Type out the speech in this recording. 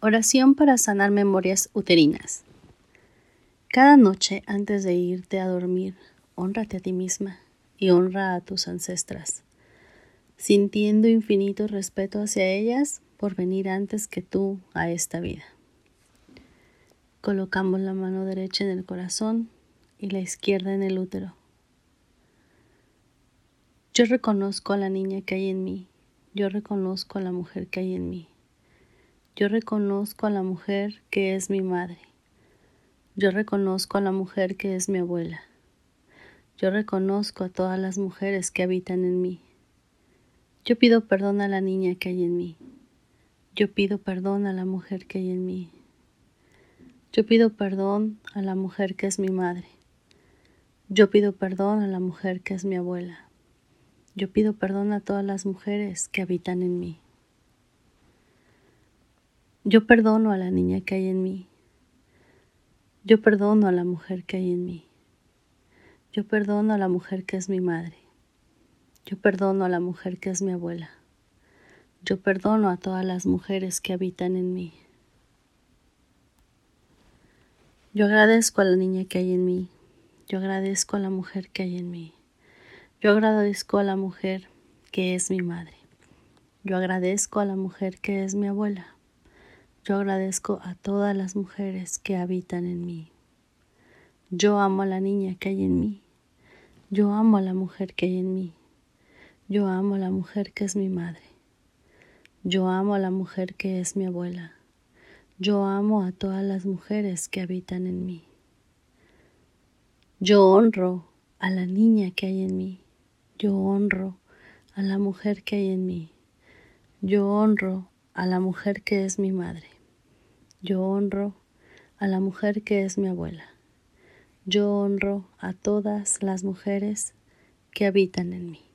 Oración para sanar memorias uterinas. Cada noche antes de irte a dormir, honrate a ti misma y honra a tus ancestras, sintiendo infinito respeto hacia ellas por venir antes que tú a esta vida. Colocamos la mano derecha en el corazón y la izquierda en el útero. Yo reconozco a la niña que hay en mí, yo reconozco a la mujer que hay en mí. Yo reconozco a la mujer que es mi madre. Yo reconozco a la mujer que es mi abuela. Yo reconozco a todas las mujeres que habitan en mí. Yo pido perdón a la niña que hay en mí. Yo pido perdón a la mujer que hay en mí. Yo pido perdón a la mujer que es mi madre. Yo pido perdón a la mujer que es mi abuela. Yo pido perdón a todas las mujeres que habitan en mí. Yo perdono a la niña que hay en mí. Yo perdono a la mujer que hay en mí. Yo perdono a la mujer que es mi madre. Yo perdono a la mujer que es mi abuela. Yo perdono a todas las mujeres que habitan en mí. Yo agradezco a la niña que hay en mí. Yo agradezco a la mujer que hay en mí. Yo agradezco a la mujer que es mi madre. Yo agradezco a la mujer que es mi abuela. Yo agradezco a todas las mujeres que habitan en mí. Yo amo a la niña que hay en mí. Yo amo a la mujer que hay en mí. Yo amo a la mujer que es mi madre. Yo amo a la mujer que es mi abuela. Yo amo a todas las mujeres que habitan en mí. Yo honro a la niña que hay en mí. Yo honro a la mujer que hay en mí. Yo honro a la mujer que es mi madre. Yo honro a la mujer que es mi abuela. Yo honro a todas las mujeres que habitan en mí.